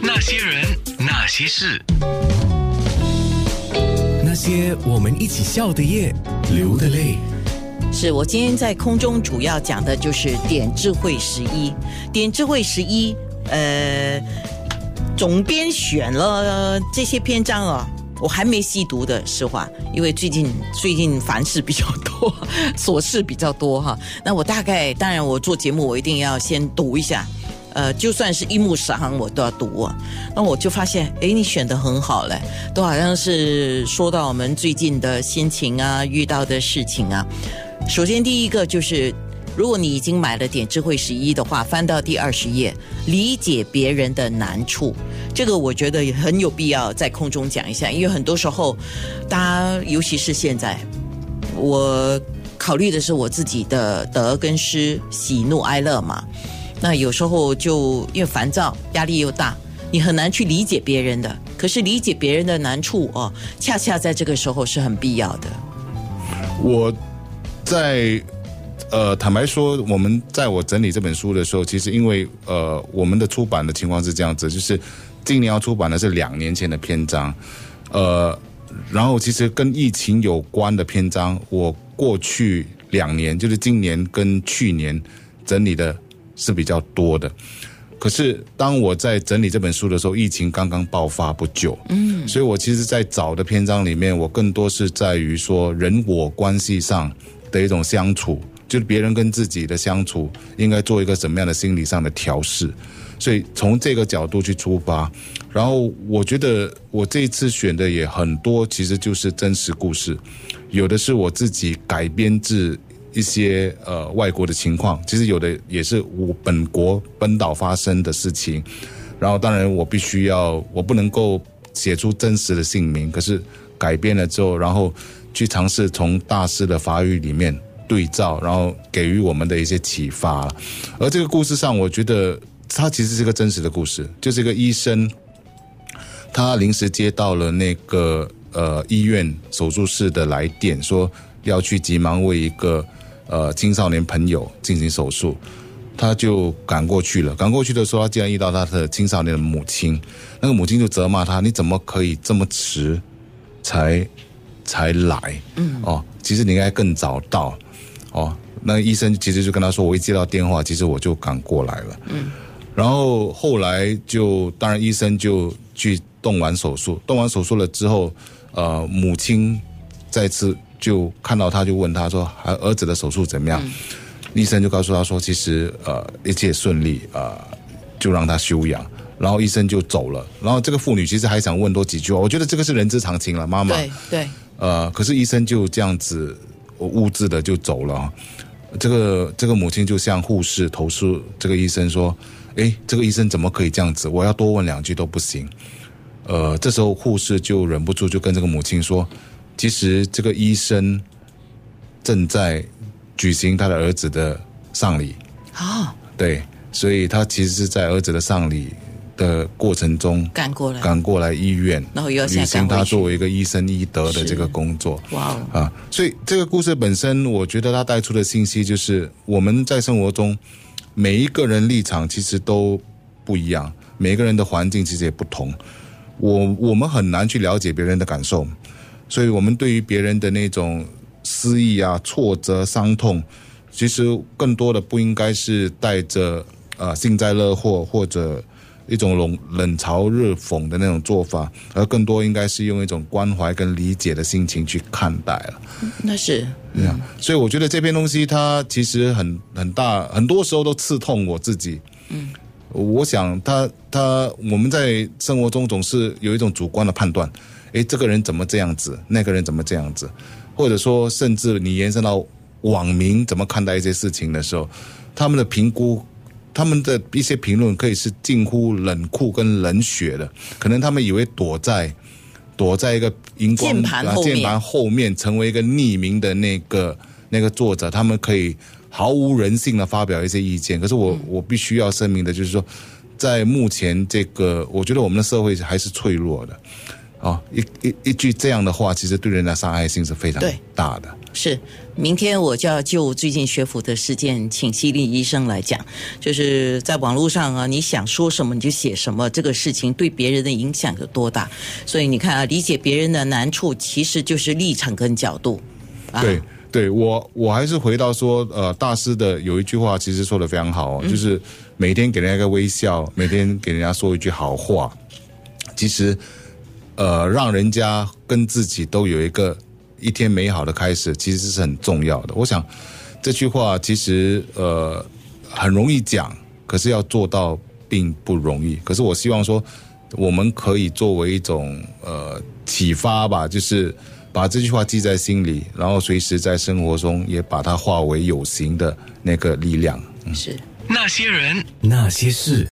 那些人，那些事，那些我们一起笑的夜，流的泪。是我今天在空中主要讲的就是点智慧十一，点智慧十一，呃，总编选了这些篇章啊，我还没细读的，实话，因为最近最近凡事比较多，琐事比较多哈。那我大概，当然我做节目，我一定要先读一下。呃，就算是一目十行，我都要读啊。那我就发现，哎，你选的很好嘞，都好像是说到我们最近的心情啊，遇到的事情啊。首先，第一个就是，如果你已经买了点智慧十一的话，翻到第二十页，理解别人的难处，这个我觉得也很有必要在空中讲一下，因为很多时候，大家尤其是现在，我考虑的是我自己的得跟失、喜怒哀乐嘛。那有时候就因为烦躁，压力又大，你很难去理解别人的。可是理解别人的难处哦，恰恰在这个时候是很必要的。我在呃，坦白说，我们在我整理这本书的时候，其实因为呃，我们的出版的情况是这样子，就是今年要出版的是两年前的篇章，呃，然后其实跟疫情有关的篇章，我过去两年，就是今年跟去年整理的。是比较多的，可是当我在整理这本书的时候，疫情刚刚爆发不久，嗯，所以我其实，在早的篇章里面，我更多是在于说人我关系上的一种相处，就是别人跟自己的相处，应该做一个什么样的心理上的调试，所以从这个角度去出发，然后我觉得我这一次选的也很多，其实就是真实故事，有的是我自己改编自。一些呃外国的情况，其实有的也是我本国本岛发生的事情，然后当然我必须要，我不能够写出真实的姓名，可是改编了之后，然后去尝试从大师的法语里面对照，然后给予我们的一些启发。而这个故事上，我觉得它其实是个真实的故事，就是一个医生，他临时接到了那个呃医院手术室的来电，说要去急忙为一个。呃，青少年朋友进行手术，他就赶过去了。赶过去的时候，他竟然遇到他的青少年的母亲，那个母亲就责骂他：“你怎么可以这么迟才才来？嗯，哦，其实你应该更早到。哦，那医生其实就跟他说：我一接到电话，其实我就赶过来了。嗯，然后后来就，当然医生就去动完手术，动完手术了之后，呃，母亲再次。就看到他，就问他说：“还儿子的手术怎么样？”医生就告诉他说：“其实呃一切顺利呃，就让他休养。”然后医生就走了。然后这个妇女其实还想问多几句话，我觉得这个是人之常情了，妈妈。对对。呃，可是医生就这样子物质的就走了。这个这个母亲就向护士投诉这个医生说：“哎，这个医生怎么可以这样子？我要多问两句都不行。”呃，这时候护士就忍不住就跟这个母亲说。其实这个医生正在举行他的儿子的丧礼啊，对，所以他其实是在儿子的丧礼的过程中赶过来，赶过来医院，然后又要履行他作为一个医生医德的这个工作。哇啊！所以这个故事本身，我觉得他带出的信息就是，我们在生活中每一个人立场其实都不一样，每个人的环境其实也不同，我我们很难去了解别人的感受。所以，我们对于别人的那种失意啊、挫折、伤痛，其实更多的不应该是带着呃幸灾乐祸或者一种冷冷嘲热讽的那种做法，而更多应该是用一种关怀跟理解的心情去看待了。那是。所以，我觉得这篇东西它其实很很大，很多时候都刺痛我自己。嗯，我想，他他我们在生活中总是有一种主观的判断。诶，这个人怎么这样子？那个人怎么这样子？或者说，甚至你延伸到网民怎么看待一些事情的时候，他们的评估，他们的一些评论可以是近乎冷酷跟冷血的。可能他们以为躲在躲在一个荧光键盘后面，键盘后面成为一个匿名的那个那个作者，他们可以毫无人性的发表一些意见。可是我我必须要声明的就是说，在目前这个，我觉得我们的社会还是脆弱的。哦，一一一句这样的话，其实对人的伤害性是非常大的。是，明天我就要就最近学府的事件，请犀利医生来讲。就是在网络上啊，你想说什么你就写什么，这个事情对别人的影响有多大？所以你看啊，理解别人的难处，其实就是立场跟角度。啊、对，对我我还是回到说，呃，大师的有一句话其实说的非常好、哦，就是每天给人家一个微笑，每天给人家说一句好话，其实呃，让人家跟自己都有一个一天美好的开始，其实是很重要的。我想这句话其实呃很容易讲，可是要做到并不容易。可是我希望说，我们可以作为一种呃启发吧，就是把这句话记在心里，然后随时在生活中也把它化为有形的那个力量。是。那些人，那些事。